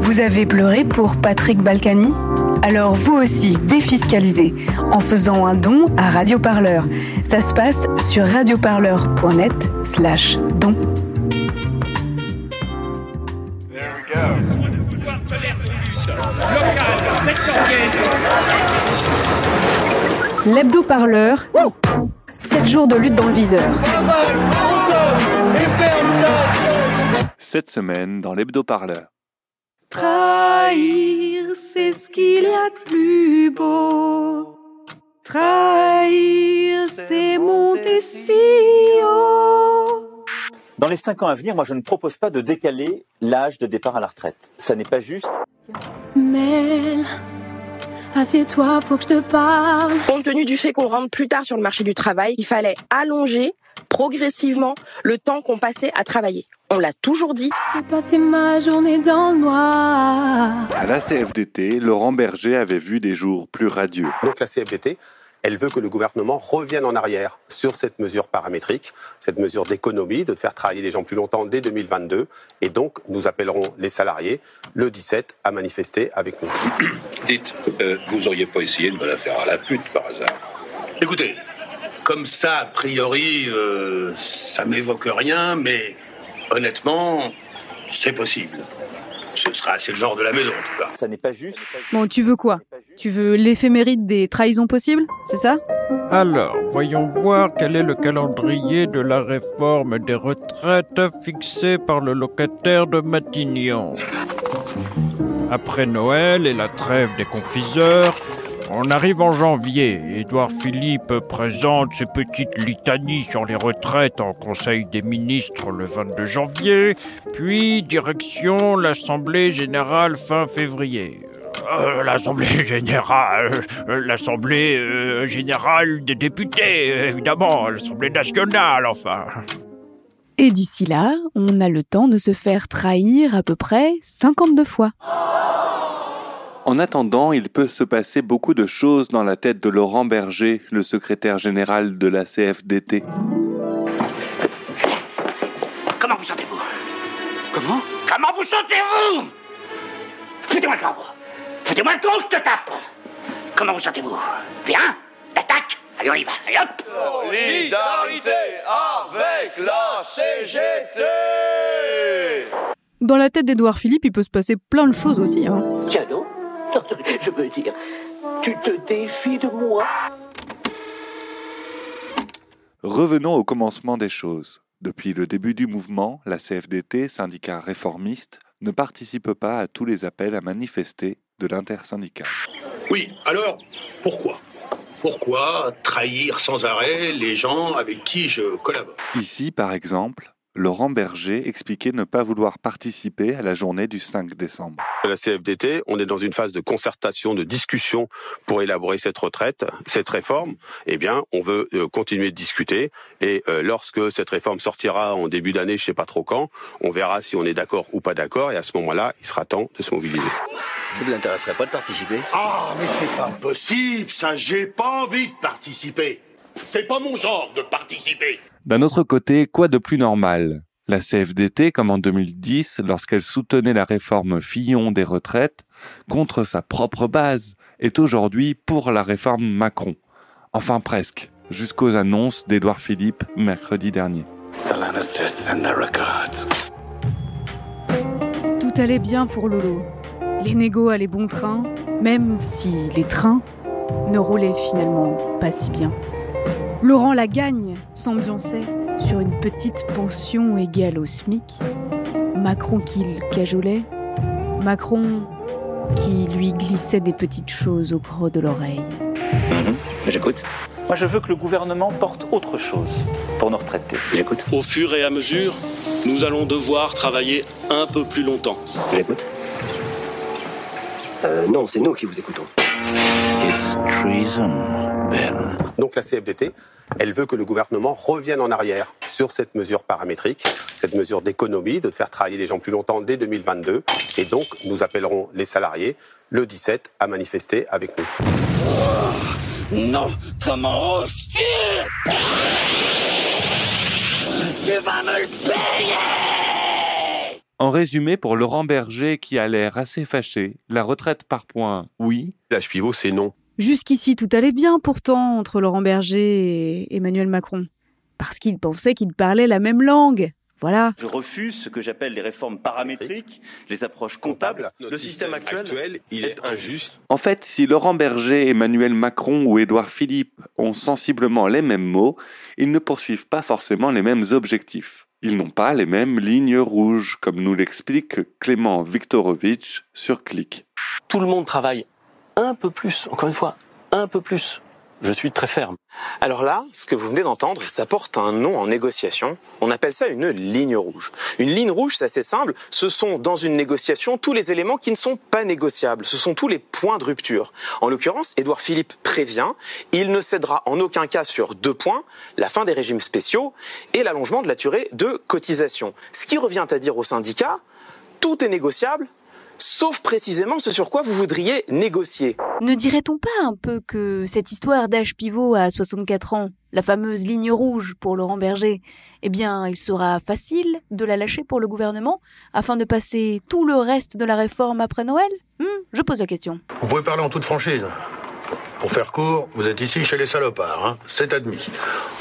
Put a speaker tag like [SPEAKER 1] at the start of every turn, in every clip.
[SPEAKER 1] Vous avez pleuré pour Patrick Balkany? Alors vous aussi, défiscalisez en faisant un don à Radioparleur. Ça se passe sur radioparleur.net slash don. L'hebdo-parleur, 7 jours de lutte dans le viseur.
[SPEAKER 2] Cette semaine dans l'hebdo-parleur.
[SPEAKER 1] Trahir, c'est ce qu'il y a de plus beau. Trahir, c'est monter si haut.
[SPEAKER 3] Dans les cinq ans à venir, moi, je ne propose pas de décaler l'âge de départ à la retraite. Ça n'est pas juste.
[SPEAKER 4] Mel, assieds-toi, faut que je te parle.
[SPEAKER 5] Compte tenu du fait qu'on rentre plus tard sur le marché du travail, il fallait allonger progressivement le temps qu'on passait à travailler. On l'a toujours dit.
[SPEAKER 4] J'ai passé ma journée dans le noir.
[SPEAKER 2] À la CFDT, Laurent Berger avait vu des jours plus radieux.
[SPEAKER 6] Donc la CFDT, elle veut que le gouvernement revienne en arrière sur cette mesure paramétrique, cette mesure d'économie, de faire travailler les gens plus longtemps dès 2022. Et donc, nous appellerons les salariés le 17 à manifester avec nous.
[SPEAKER 7] Dites, euh, vous auriez pas essayé de me la faire à la pute par hasard? Écoutez, comme ça, a priori, euh, ça m'évoque rien, mais honnêtement, c'est possible. Ce sera assez le genre de la maison, en tout cas.
[SPEAKER 3] Ça n'est pas juste.
[SPEAKER 8] Bon, tu veux quoi? Tu veux l'éphéméride des trahisons possibles? C'est ça?
[SPEAKER 9] Alors, voyons voir quel est le calendrier de la réforme des retraites fixé par le locataire de Matignon. Après Noël et la trêve des confiseurs, on arrive en janvier. Édouard Philippe présente ses petites litanies sur les retraites en Conseil des ministres le 22 janvier, puis direction l'Assemblée générale fin février. Euh, L'Assemblée générale, euh, l'Assemblée euh, générale des députés, évidemment, l'Assemblée nationale, enfin.
[SPEAKER 8] Et d'ici là, on a le temps de se faire trahir à peu près 52 fois.
[SPEAKER 2] En attendant, il peut se passer beaucoup de choses dans la tête de Laurent Berger, le secrétaire général de la CFDT.
[SPEAKER 10] Comment vous sentez-vous? Comment? Comment vous sentez-vous? Foutez-moi le camp Foutez-moi le camp, je te tape. Comment vous sentez-vous? Bien? T'attaques? Allez, on y va. Allez, hop!
[SPEAKER 11] Solidarité avec la CGT
[SPEAKER 8] Dans la tête d'Edouard Philippe, il peut se passer plein de choses aussi. Hein.
[SPEAKER 10] Tiens donc, je veux dire, tu te défies de moi
[SPEAKER 2] Revenons au commencement des choses. Depuis le début du mouvement, la CFDT, syndicat réformiste, ne participe pas à tous les appels à manifester de l'intersyndical.
[SPEAKER 7] Oui, alors, pourquoi? Pourquoi trahir sans arrêt les gens avec qui je collabore?
[SPEAKER 2] Ici, par exemple, Laurent Berger expliquait ne pas vouloir participer à la journée du 5 décembre.
[SPEAKER 6] La CFDT, on est dans une phase de concertation, de discussion pour élaborer cette retraite, cette réforme. Eh bien, on veut euh, continuer de discuter et euh, lorsque cette réforme sortira en début d'année, je sais pas trop quand, on verra si on est d'accord ou pas d'accord et à ce moment-là, il sera temps de se mobiliser.
[SPEAKER 10] Ça ne l'intéresserait pas de participer?
[SPEAKER 11] Ah, mais c'est pas possible, ça, j'ai pas envie de participer. C'est pas mon genre de participer.
[SPEAKER 2] D'un autre côté, quoi de plus normal? La CFDT, comme en 2010, lorsqu'elle soutenait la réforme Fillon des retraites, contre sa propre base, est aujourd'hui pour la réforme Macron. Enfin presque, jusqu'aux annonces d'Édouard Philippe mercredi dernier.
[SPEAKER 8] Tout allait bien pour Lolo. Les négos allaient bon train, même si les trains ne roulaient finalement pas si bien. Laurent la gagne, s'ambiançait sur une petite pension égale au SMIC. Macron qui le cajolait. Macron qui lui glissait des petites choses au creux de l'oreille.
[SPEAKER 3] J'écoute. Moi, je veux que le gouvernement porte autre chose pour nos retraités. J'écoute.
[SPEAKER 12] Au fur et à mesure, nous allons devoir travailler un peu plus longtemps.
[SPEAKER 10] J'écoute. Euh, non, c'est nous qui vous écoutons.
[SPEAKER 6] Donc la CFDT, elle veut que le gouvernement revienne en arrière sur cette mesure paramétrique, cette mesure d'économie, de faire travailler les gens plus longtemps dès 2022. Et donc, nous appellerons les salariés le 17 à manifester avec nous.
[SPEAKER 11] Non, comment oses-tu Tu vas me le payer
[SPEAKER 2] En résumé, pour Laurent Berger, qui a l'air assez fâché, la retraite par points, oui.
[SPEAKER 6] L'âge pivot, c'est non.
[SPEAKER 8] Jusqu'ici, tout allait bien pourtant entre Laurent Berger et Emmanuel Macron. Parce qu'ils pensaient qu'ils parlaient la même langue. Voilà.
[SPEAKER 13] Je refuse ce que j'appelle les réformes paramétriques, les approches comptables.
[SPEAKER 6] Le système actuel, il est injuste.
[SPEAKER 2] En fait, si Laurent Berger, Emmanuel Macron ou Édouard Philippe ont sensiblement les mêmes mots, ils ne poursuivent pas forcément les mêmes objectifs. Ils n'ont pas les mêmes lignes rouges, comme nous l'explique Clément Viktorovitch sur Click.
[SPEAKER 14] Tout le monde travaille un peu plus, encore une fois, un peu plus. Je suis très ferme.
[SPEAKER 15] Alors là, ce que vous venez d'entendre, ça porte un nom en négociation. On appelle ça une ligne rouge. Une ligne rouge, c'est assez simple. Ce sont dans une négociation tous les éléments qui ne sont pas négociables. Ce sont tous les points de rupture. En l'occurrence, Édouard Philippe prévient, il ne cédera en aucun cas sur deux points, la fin des régimes spéciaux et l'allongement de la durée de cotisation. Ce qui revient à dire aux syndicats, tout est négociable, sauf précisément ce sur quoi vous voudriez négocier.
[SPEAKER 8] Ne dirait-on pas un peu que cette histoire d'âge pivot à 64 ans, la fameuse ligne rouge pour Laurent Berger, eh bien, il sera facile de la lâcher pour le gouvernement afin de passer tout le reste de la réforme après Noël? Hmm, Je pose la question.
[SPEAKER 11] Vous pouvez parler en toute franchise. Pour faire court, vous êtes ici chez les salopards, hein c'est admis.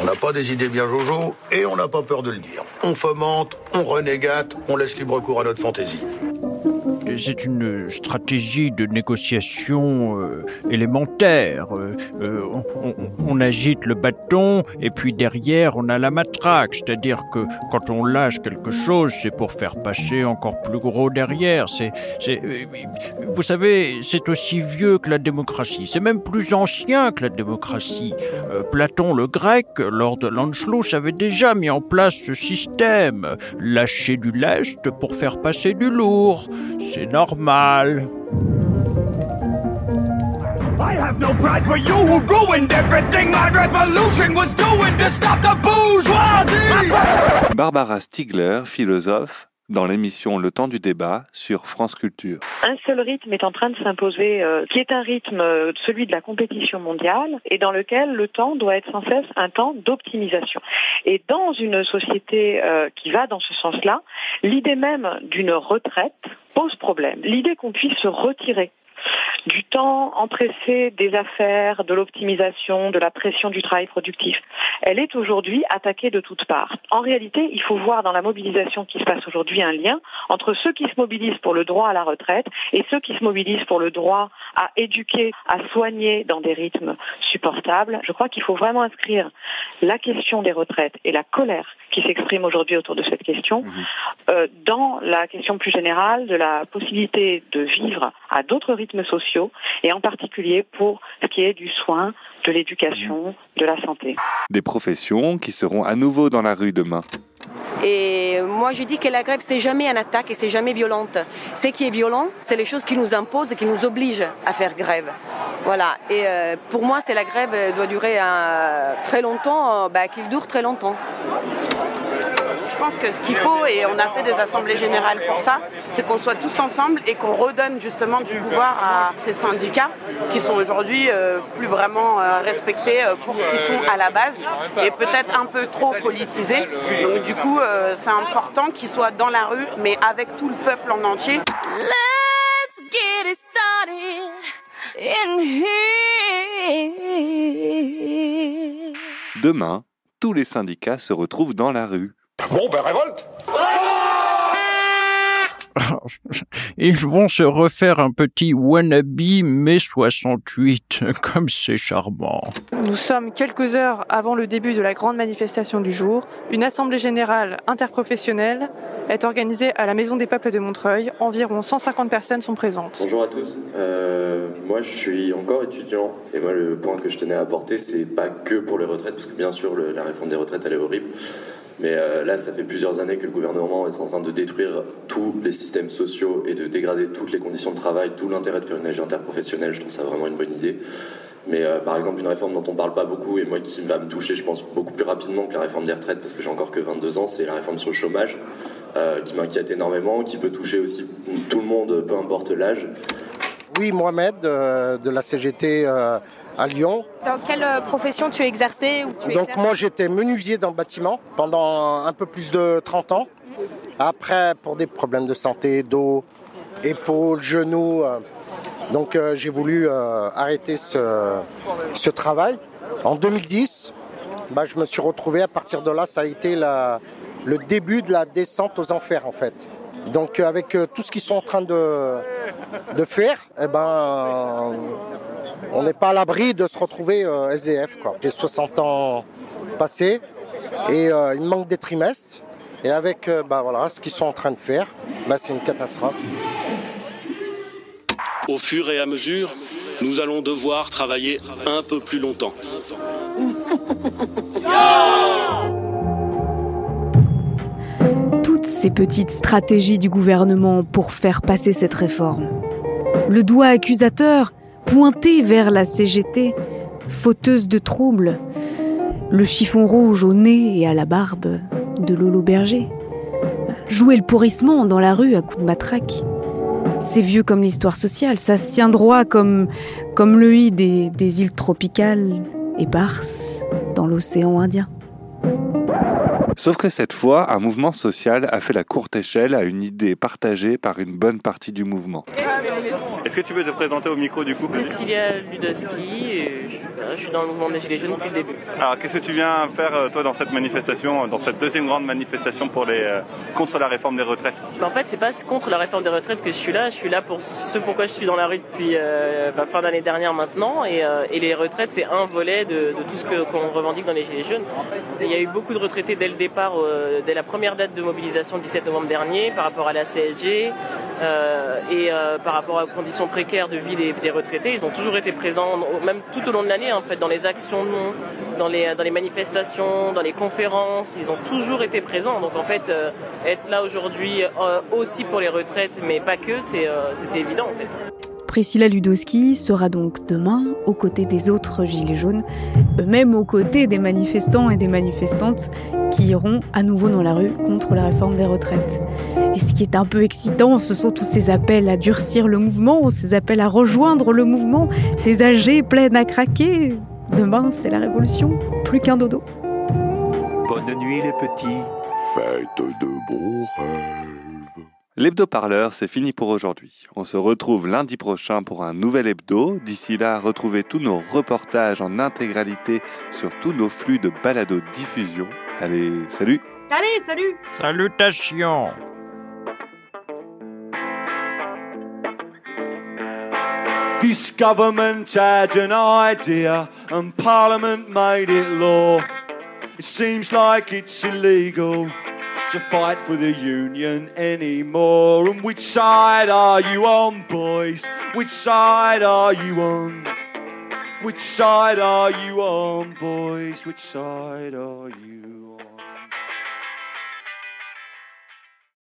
[SPEAKER 11] On n'a pas des idées bien jojo et on n'a pas peur de le dire. On fomente, on renégate, on laisse libre cours à notre fantaisie.
[SPEAKER 9] C'est une stratégie de négociation euh, élémentaire. Euh, euh, on, agite le bâton et puis derrière on a la matraque. C'est-à-dire que quand on lâche quelque chose, c'est pour faire passer encore plus gros derrière. C'est, c'est, vous savez, c'est aussi vieux que la démocratie. C'est même plus ancien que la démocratie. Platon le grec, lors de l'Anschluss, avait déjà mis en place ce système. Lâcher du lest pour faire passer du lourd. C'est normal.
[SPEAKER 16] I have no pride for you who ruined everything my revolution was doing to stop the bourgeoisie!
[SPEAKER 2] Barbara Stiegler, philosophe, dans l'émission Le temps du débat sur France Culture.
[SPEAKER 17] Un seul rythme est en train de s'imposer, euh, qui est un rythme, euh, celui de la compétition mondiale, et dans lequel le temps doit être sans cesse un temps d'optimisation. Et dans une société euh, qui va dans ce sens-là, l'idée même d'une retraite pose problème. L'idée qu'on puisse se retirer du temps empressé des affaires, de l'optimisation, de la pression du travail productif. Elle est aujourd'hui attaquée de toutes parts. En réalité, il faut voir dans la mobilisation qui se passe aujourd'hui un lien entre ceux qui se mobilisent pour le droit à la retraite et ceux qui se mobilisent pour le droit à éduquer, à soigner dans des rythmes supportables. Je crois qu'il faut vraiment inscrire la question des retraites et la colère qui s'exprime aujourd'hui autour de cette question euh, dans la question plus générale de la possibilité de vivre à d'autres rythmes sociaux et en particulier pour ce qui est du soin, de l'éducation, de la santé.
[SPEAKER 2] Des professions qui seront à nouveau dans la rue demain.
[SPEAKER 18] Et moi, je dis que la grève, c'est jamais une attaque et c'est jamais violente. Ce qui est violent, c'est les choses qui nous imposent et qui nous obligent à faire grève. Voilà. Et euh, pour moi, c'est la grève euh, doit durer euh, très longtemps, euh, bah, qu'il dure très longtemps.
[SPEAKER 19] Je pense que ce qu'il faut, et on a fait des assemblées générales pour ça, c'est qu'on soit tous ensemble et qu'on redonne justement du pouvoir à ces syndicats qui sont aujourd'hui euh, plus vraiment euh, respectés pour ce qu'ils sont à la base et peut-être un peu trop politisés. Donc du coup, c'est important qu'ils soient dans la rue, mais avec tout le peuple en entier.
[SPEAKER 16] Let's get it started in here.
[SPEAKER 2] Demain, tous les syndicats se retrouvent dans la rue.
[SPEAKER 11] Bon, ben révolte
[SPEAKER 9] Ils vont se refaire un petit wannabe mai 68, comme c'est charmant.
[SPEAKER 20] Nous sommes quelques heures avant le début de la grande manifestation du jour. Une assemblée générale interprofessionnelle est organisée à la Maison des Peuples de Montreuil. Environ 150 personnes sont présentes.
[SPEAKER 21] Bonjour à tous. Euh, moi, je suis encore étudiant et moi, le point que je tenais à apporter, c'est pas que pour les retraites, parce que bien sûr, le- la réforme des retraites, elle est horrible. Mais euh, là, ça fait plusieurs années que le gouvernement est en train de détruire tous les systèmes sociaux et de dégrader toutes les conditions de travail, d'où l'intérêt de faire une AG interprofessionnelle. Je trouve ça vraiment une bonne idée. Mais euh, par exemple, une réforme dont on parle pas beaucoup et moi qui va me toucher, je pense, beaucoup plus rapidement que la réforme des retraites, parce que j'ai encore que 22 ans, c'est la réforme sur le chômage, euh, qui m'inquiète énormément, qui peut toucher aussi tout le monde, peu importe l'âge.
[SPEAKER 22] Oui, Mohamed, de la CGT à Lyon.
[SPEAKER 23] Dans quelle euh, profession tu exerçais ou tu
[SPEAKER 22] Donc moi j'étais menuisier dans le bâtiment pendant un peu plus de 30 ans. Après, pour des problèmes de santé, dos, épaules, genoux, euh, donc euh, j'ai voulu euh, arrêter ce, ce travail. En 2010, bah, je me suis retrouvé, à partir de là, ça a été la- le début de la descente aux enfers en fait. Donc avec tout ce qu'ils sont en train de, de faire, eh ben, on n'est pas à l'abri de se retrouver euh, SDF. quoi. J'ai 60 ans passés et euh, il manque des trimestres. Et avec euh, bah, voilà, ce qu'ils sont en train de faire, bah, c'est une catastrophe.
[SPEAKER 12] Au fur et à mesure, nous allons devoir travailler un peu plus longtemps.
[SPEAKER 8] Toutes ces petites stratégies du gouvernement pour faire passer cette réforme. Le doigt accusateur pointé vers la CGT, fauteuse de troubles. Le chiffon rouge au nez et à la barbe de Lolo Berger. Jouer le pourrissement dans la rue à coups de matraque. C'est vieux comme l'histoire sociale, ça se tient droit comme, comme le i des, des îles tropicales éparses dans l'océan Indien.
[SPEAKER 2] Sauf que cette fois, un mouvement social a fait la courte échelle à une idée partagée par une bonne partie du mouvement.
[SPEAKER 24] Est-ce que tu peux te présenter au micro du coup
[SPEAKER 25] Cécilia Ludowski, et je, suis là, je suis dans le mouvement des Gilets jaunes depuis le début.
[SPEAKER 24] Alors qu'est-ce que tu viens faire euh, toi dans cette manifestation, euh, dans cette deuxième grande manifestation pour les, euh, contre la réforme des retraites?
[SPEAKER 25] Bah, en fait, c'est pas contre la réforme des retraites que je suis là. Je suis là pour ce pourquoi je suis dans la rue depuis euh, bah, fin d'année dernière maintenant. Et, euh, et les retraites, c'est un volet de, de tout ce que- qu'on revendique dans les Gilets jaunes. Il y a eu beaucoup de retraités dès le euh, dès la première date de mobilisation le 17 novembre dernier, par rapport à la CSG euh, et euh, par rapport aux conditions précaires de vie des, retraités. Ils ont toujours été présents, même tout au long de l'année, en fait, dans les actions, dans les, manifestations, dans les conférences. Ils ont toujours été présents. Donc en fait, être là aujourd'hui aussi pour les retraites, mais pas que, c'était évident.
[SPEAKER 8] Priscilla Ludowski sera donc demain aux côtés des autres Gilets jaunes, même aux côtés des manifestants et des manifestantes qui iront à nouveau dans la rue contre la réforme des retraites. Et ce qui est un peu excitant, ce sont tous ces appels à durcir le mouvement, ces appels à rejoindre le mouvement, ces AG pleines à craquer. Demain, c'est la révolution, plus qu'un dodo.
[SPEAKER 26] Bonne nuit les petits.
[SPEAKER 2] Faites de bons rêves. L'hebdo-parleur, c'est fini pour aujourd'hui. On se retrouve lundi prochain pour un nouvel hebdo. D'ici là, retrouvez tous nos reportages en intégralité sur tous nos flux de balado-diffusion. Allez, salut
[SPEAKER 23] Allez, salut
[SPEAKER 9] Salutations
[SPEAKER 16] This government had an idea and Parliament made it law. It seems like it's illegal to fight for the union anymore. And which side are you on, boys? Which side are you on? Which side are you on, boys? Which side are you on?